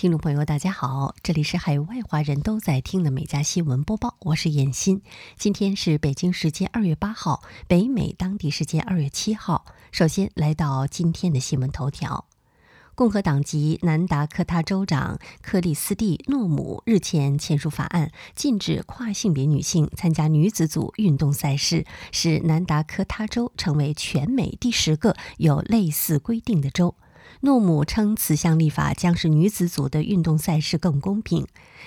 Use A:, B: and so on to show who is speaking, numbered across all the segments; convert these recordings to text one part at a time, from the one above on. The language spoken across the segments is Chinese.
A: 听众朋友，大家好，这里是海外华人都在听的美家新闻播报，我是燕欣。今天是北京时间二月八号，北美当地时间二月七号。首先来到今天的新闻头条：共和党籍南达科他州长克里斯蒂诺姆日前签署法案，禁止跨性别女性参加女子组运动赛事，使南达科他州成为全美第十个有类似规定的州。诺姆称，此项立法将使女子组的运动赛事更公平，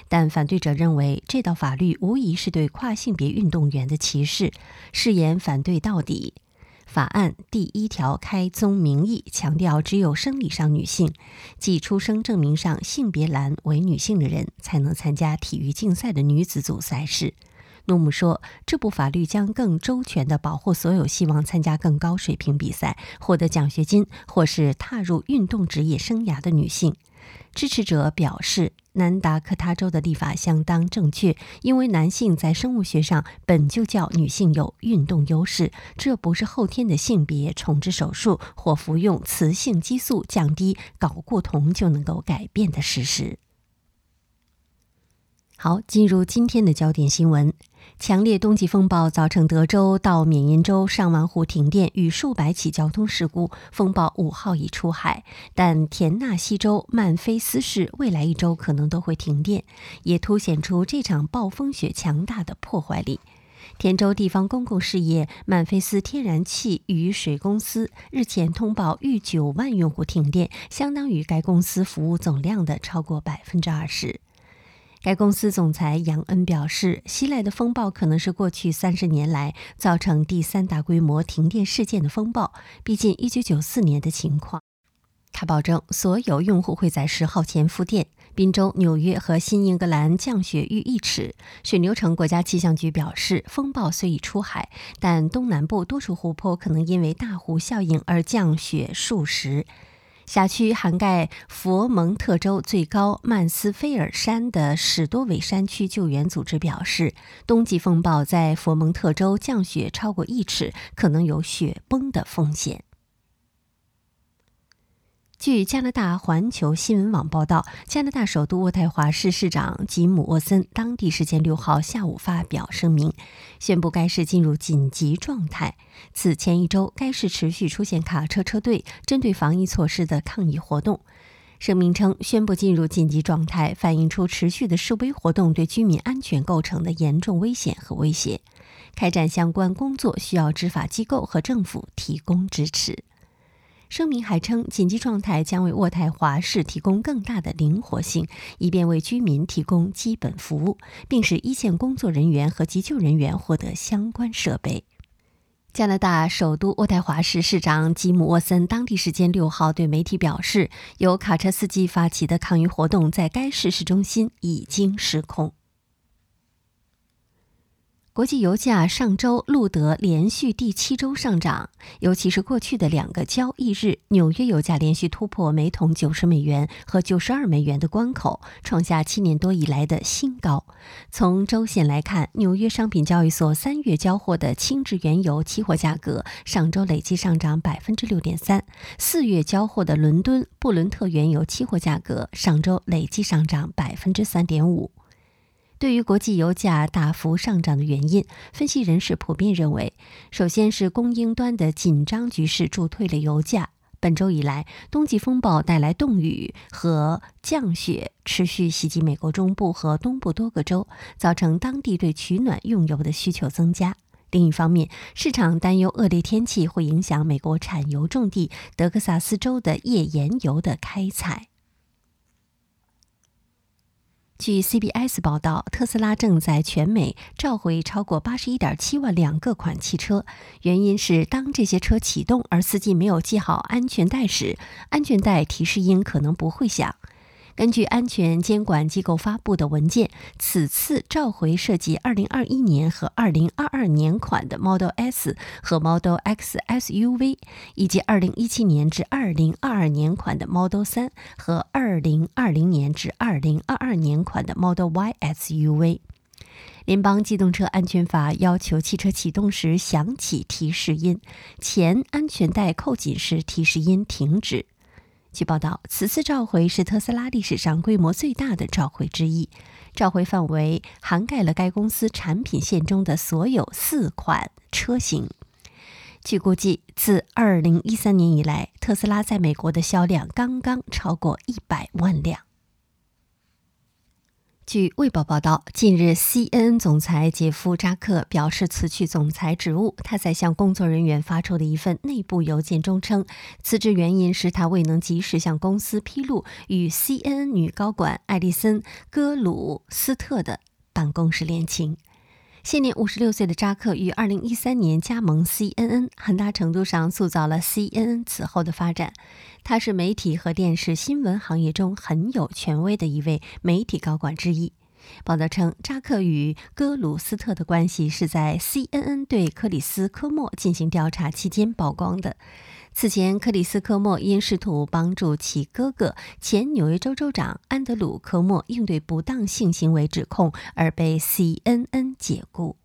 A: 但反对者认为这道法律无疑是对跨性别运动员的歧视，誓言反对到底。法案第一条开宗明义强调，只有生理上女性，即出生证明上性别栏为女性的人，才能参加体育竞赛的女子组赛事。诺姆说：“这部法律将更周全地保护所有希望参加更高水平比赛、获得奖学金或是踏入运动职业生涯的女性。”支持者表示，南达科他州的立法相当正确，因为男性在生物学上本就较女性有运动优势，这不是后天的性别重置手术或服用雌性激素降低睾固酮就能够改变的事实。好，进入今天的焦点新闻。强烈冬季风暴造成德州到缅因州上万户停电与数百起交通事故。风暴五号已出海，但田纳西州曼菲斯市未来一周可能都会停电，也凸显出这场暴风雪强大的破坏力。田州地方公共事业曼菲斯天然气与水公司日前通报逾九万用户停电，相当于该公司服务总量的超过百分之二十。该公司总裁杨恩表示，袭来的风暴可能是过去三十年来造成第三大规模停电事件的风暴，逼近一九九四年的情况。他保证，所有用户会在十号前复电。宾州、纽约和新英格兰降雪逾一尺。水牛城国家气象局表示，风暴虽已出海，但东南部多处湖泊可能因为大湖效应而降雪数十。辖区涵盖佛蒙特州最高曼斯菲尔山的史多韦山区救援组织表示，冬季风暴在佛蒙特州降雪超过一尺，可能有雪崩的风险。据加拿大环球新闻网报道，加拿大首都渥太华市市长吉姆·沃森当地时间六号下午发表声明，宣布该市进入紧急状态。此前一周，该市持续出现卡车车队针对防疫措施的抗议活动。声明称，宣布进入紧急状态，反映出持续的示威活动对居民安全构成的严重危险和威胁。开展相关工作需要执法机构和政府提供支持。声明还称，紧急状态将为渥太华市提供更大的灵活性，以便为居民提供基本服务，并使一线工作人员和急救人员获得相关设备。加拿大首都渥太华市市长吉姆·沃森当地时间六号对媒体表示，由卡车司机发起的抗议活动在该市市中心已经失控。国际油价上周录得连续第七周上涨，尤其是过去的两个交易日，纽约油价连续突破每桶九十美元和九十二美元的关口，创下七年多以来的新高。从周线来看，纽约商品交易所三月交货的轻质原油期货价格上周累计上涨百分之六点三；四月交货的伦敦布伦特原油期货价格上周累计上涨百分之三点五。对于国际油价大幅上涨的原因，分析人士普遍认为，首先是供应端的紧张局势助推了油价。本周以来，冬季风暴带来冻雨和降雪，持续袭击美国中部和东部多个州，造成当地对取暖用油的需求增加。另一方面，市场担忧恶劣天气会影响美国产油重地德克萨斯州的页岩油的开采。据 CBS 报道，特斯拉正在全美召回超过八十一点七万辆各款汽车，原因是当这些车启动而司机没有系好安全带时，安全带提示音可能不会响。根据安全监管机构发布的文件，此次召回涉及2021年和2022年款的 Model S 和 Model X SUV，以及2017年至2022年款的 Model 3和2020年至2022年款的 Model Y SUV。联邦机动车安全法要求汽车启动时响起提示音，前安全带扣紧时提示音停止。据报道，此次召回是特斯拉历史上规模最大的召回之一，召回范围涵盖了该公司产品线中的所有四款车型。据估计，自2013年以来，特斯拉在美国的销量刚刚超过100万辆。据《卫报》报道，近日，CNN 总裁杰夫·扎克表示辞去总裁职务。他在向工作人员发出的一份内部邮件中称，辞职原因是他未能及时向公司披露与 CNN 女高管艾丽森·戈鲁斯特的办公室恋情。现年五十六岁的扎克于二零一三年加盟 CNN，很大程度上塑造了 CNN 此后的发展。他是媒体和电视新闻行业中很有权威的一位媒体高管之一。报道称，扎克与戈鲁斯特的关系是在 CNN 对克里斯科莫进行调查期间曝光的。此前，克里斯科莫因试图帮助其哥哥前纽约州州长安德鲁科莫应对不当性行为指控而被 CNN 解雇。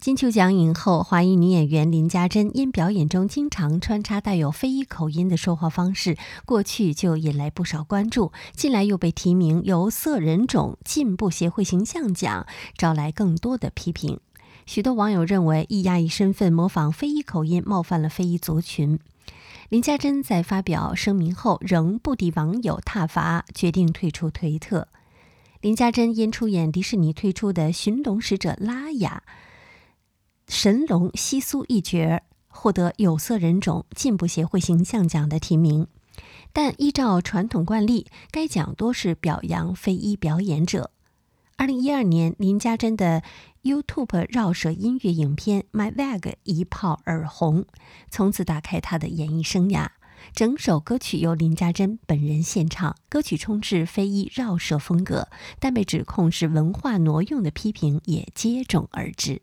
A: 金球奖影后、华裔女演员林嘉珍因表演中经常穿插带有非裔口音的说话方式，过去就引来不少关注，近来又被提名由色人种进步协会形象奖，招来更多的批评。许多网友认为，以亚裔身份模仿非裔口音，冒犯了非裔族群。林嘉珍在发表声明后，仍不敌网友挞伐，决定退出推特。林嘉珍因出演迪士尼推出的《寻龙使者拉雅》神龙西苏一角，获得有色人种进步协会形象奖的提名。但依照传统惯例，该奖多是表扬非裔表演者。二零一二年，林嘉珍的 YouTube 绕舌音乐影片《My Wag》一炮而红，从此打开她的演艺生涯。整首歌曲由林嘉珍本人献唱，歌曲充斥非裔绕舌风格，但被指控是文化挪用的批评也接踵而至。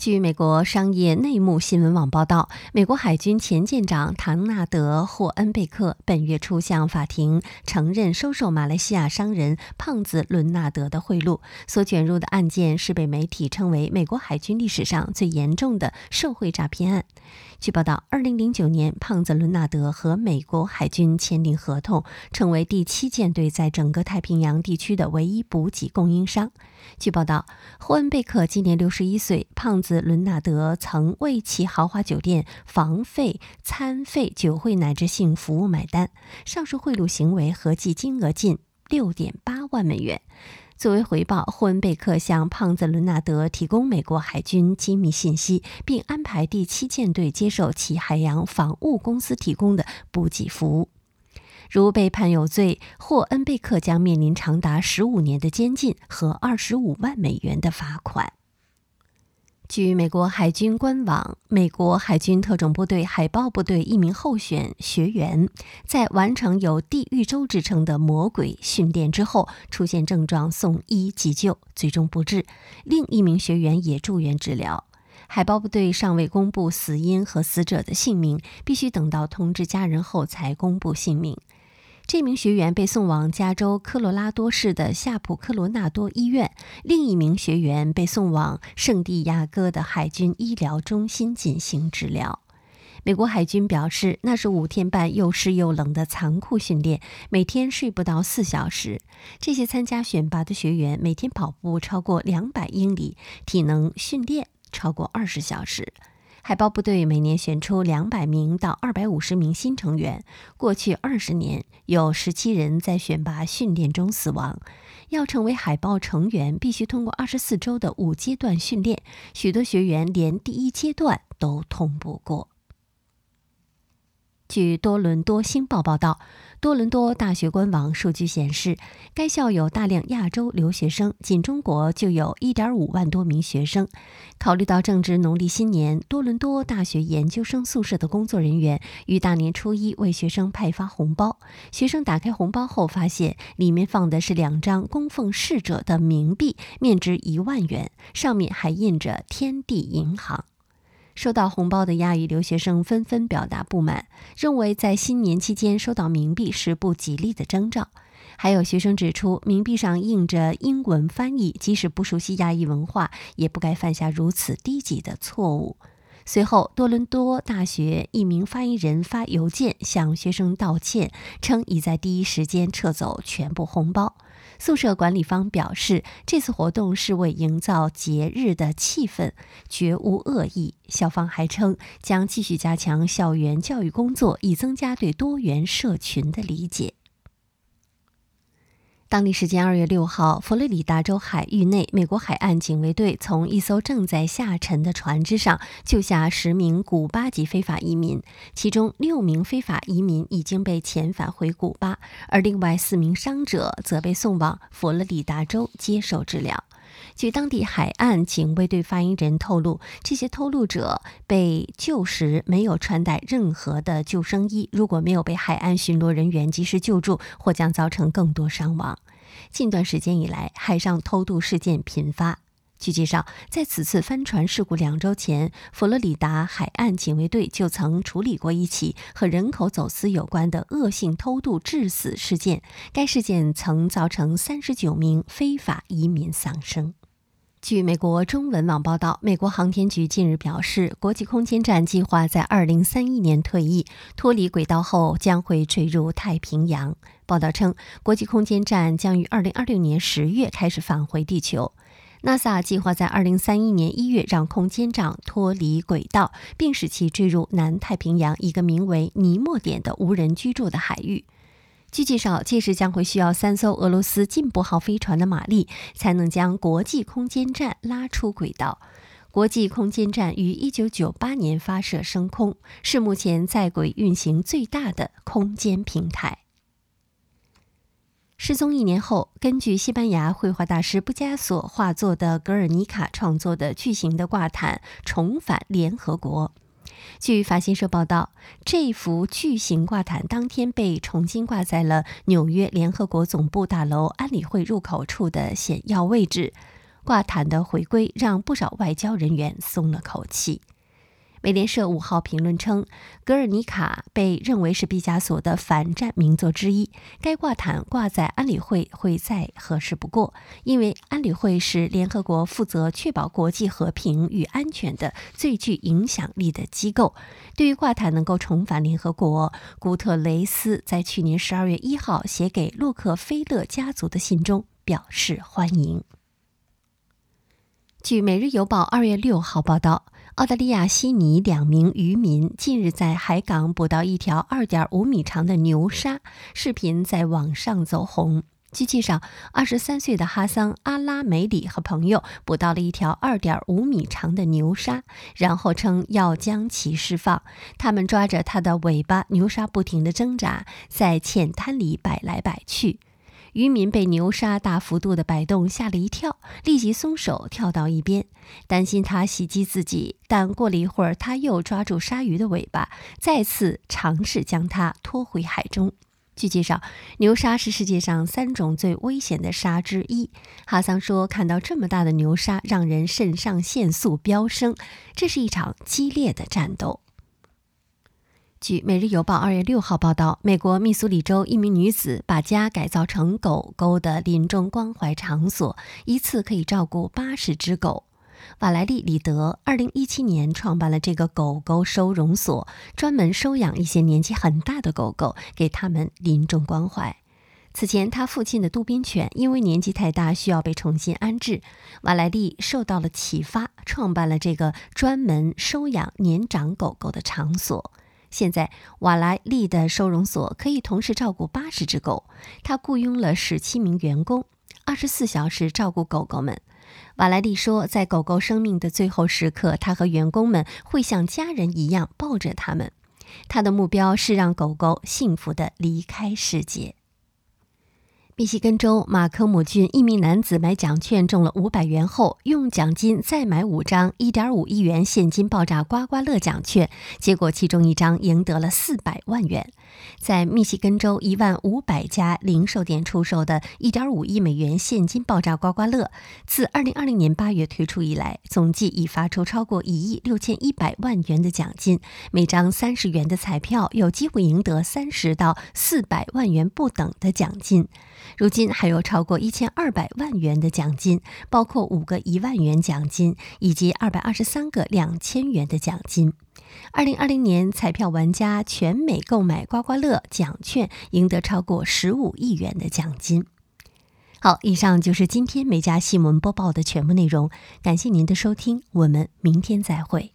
A: 据美国商业内幕新闻网报道，美国海军前舰长唐纳德·霍恩贝克本月初向法庭承认收受马来西亚商人胖子伦纳德的贿赂，所卷入的案件是被媒体称为美国海军历史上最严重的受贿诈骗案。据报道，2009年，胖子伦纳德和美国海军签订合同，成为第七舰队在整个太平洋地区的唯一补给供应商。据报道，霍恩贝克今年61岁，胖子子伦纳德曾为其豪华酒店房费、餐费、酒会乃至性服务买单，上述贿赂行为合计金额近6.8万美元。作为回报，霍恩贝克向胖子伦纳德提供美国海军机密信息，并安排第七舰队接受其海洋防务公司提供的补给服务。如被判有罪，霍恩贝克将面临长达十五年的监禁和二十五万美元的罚款。据美国海军官网，美国海军特种部队海豹部队一名候选学员在完成有“地狱周”之称的魔鬼训练之后，出现症状，送医急救，最终不治。另一名学员也住院治疗。海豹部队尚未公布死因和死者的姓名，必须等到通知家人后才公布姓名。这名学员被送往加州科罗拉多市的夏普科罗纳多医院，另一名学员被送往圣地亚哥的海军医疗中心进行治疗。美国海军表示，那是五天半又湿又冷的残酷训练，每天睡不到四小时。这些参加选拔的学员每天跑步超过两百英里，体能训练超过二十小时。海豹部队每年选出两百名到二百五十名新成员。过去二十年，有十七人在选拔训练中死亡。要成为海豹成员，必须通过二十四周的五阶段训练，许多学员连第一阶段都通不过。据多伦多星报报道，多伦多大学官网数据显示，该校有大量亚洲留学生，仅中国就有一点五万多名学生。考虑到正值农历新年，多伦多大学研究生宿舍的工作人员于大年初一为学生派发红包。学生打开红包后，发现里面放的是两张供奉逝者的冥币，面值一万元，上面还印着“天地银行”。收到红包的亚裔留学生纷纷表达不满，认为在新年期间收到冥币是不吉利的征兆。还有学生指出，冥币上印着英文翻译，即使不熟悉亚裔文化，也不该犯下如此低级的错误。随后，多伦多大学一名发言人发邮件向学生道歉，称已在第一时间撤走全部红包。宿舍管理方表示，这次活动是为营造节日的气氛，绝无恶意。校方还称，将继续加强校园教育工作，以增加对多元社群的理解。当地时间二月六号，佛罗里达州海域内，美国海岸警卫队从一艘正在下沉的船只上救下十名古巴籍非法移民，其中六名非法移民已经被遣返回古巴，而另外四名伤者则被送往佛罗里达州接受治疗。据当地海岸警卫队发言人透露，这些偷渡者被救时没有穿戴任何的救生衣，如果没有被海岸巡逻人员及时救助，或将造成更多伤亡。近段时间以来，海上偷渡事件频发。据介绍，在此次帆船事故两周前，佛罗里达海岸警卫队就曾处理过一起和人口走私有关的恶性偷渡致死事件，该事件曾造成三十九名非法移民丧生。据美国中文网报道，美国航天局近日表示，国际空间站计划在二零三一年退役，脱离轨道后将会坠入太平洋。报道称，国际空间站将于二零二六年十月开始返回地球。NASA 计划在二零三一年一月让空间站脱离轨道，并使其坠入南太平洋一个名为尼莫点的无人居住的海域。据介绍，届时将会需要三艘俄罗斯进步号飞船的马力，才能将国际空间站拉出轨道。国际空间站于1998年发射升空，是目前在轨运行最大的空间平台。失踪一年后，根据西班牙绘画大师毕加索画作的《格尔尼卡》创作的巨型的挂毯重返联合国。据法新社报道，这幅巨型挂毯当天被重新挂在了纽约联合国总部大楼安理会入口处的显要位置。挂毯的回归让不少外交人员松了口气。美联社五号评论称，《格尔尼卡》被认为是毕加索的反战名作之一。该挂毯挂在安理会会再合适不过，因为安理会是联合国负责确保国际和平与安全的最具影响力的机构。对于挂毯能够重返联合国，古特雷斯在去年十二月一号写给洛克菲勒家族的信中表示欢迎。据《每日邮报》二月六号报道。澳大利亚悉尼两名渔民近日在海港捕到一条2.5米长的牛鲨，视频在网上走红。据介绍，23岁的哈桑·阿拉梅里和朋友捕到了一条2.5米长的牛鲨，然后称要将其释放。他们抓着它的尾巴，牛鲨不停地挣扎，在浅滩里摆来摆去。渔民被牛鲨大幅度的摆动吓了一跳，立即松手跳到一边，担心它袭击自己。但过了一会儿，他又抓住鲨鱼的尾巴，再次尝试将它拖回海中。据介绍，牛鲨是世界上三种最危险的鲨之一。哈桑说：“看到这么大的牛鲨，让人肾上腺素飙升。这是一场激烈的战斗。”据《每日邮报》二月六号报道，美国密苏里州一名女子把家改造成狗狗的临终关怀场所，一次可以照顾八十只狗。瓦莱丽·里德二零一七年创办了这个狗狗收容所，专门收养一些年纪很大的狗狗，给他们临终关怀。此前，他父亲的杜宾犬因为年纪太大，需要被重新安置。瓦莱丽受到了启发，创办了这个专门收养年长狗狗的场所。现在，瓦莱利的收容所可以同时照顾八十只狗。他雇佣了十七名员工，二十四小时照顾狗狗们。瓦莱利说，在狗狗生命的最后时刻，他和员工们会像家人一样抱着它们。他的目标是让狗狗幸福地离开世界。密西根州马科姆郡一名男子买奖券中了五百元后，用奖金再买五张一点五亿元现金爆炸刮刮乐奖券，结果其中一张赢得了四百万元。在密西根州一万五百家零售店出售的一点五亿美元现金爆炸刮刮乐，自二零二零年八月推出以来，总计已发出超过一亿六千一百万元的奖金。每张三十元的彩票有机会赢得三十到四百万元不等的奖金。如今还有超过一千二百万元的奖金，包括五个一万元奖金以及二百二十三个两千元的奖金。二零二零年彩票玩家全美购买刮刮乐奖券，赢得超过十五亿元的奖金。好，以上就是今天每家新闻播报的全部内容，感谢您的收听，我们明天再会。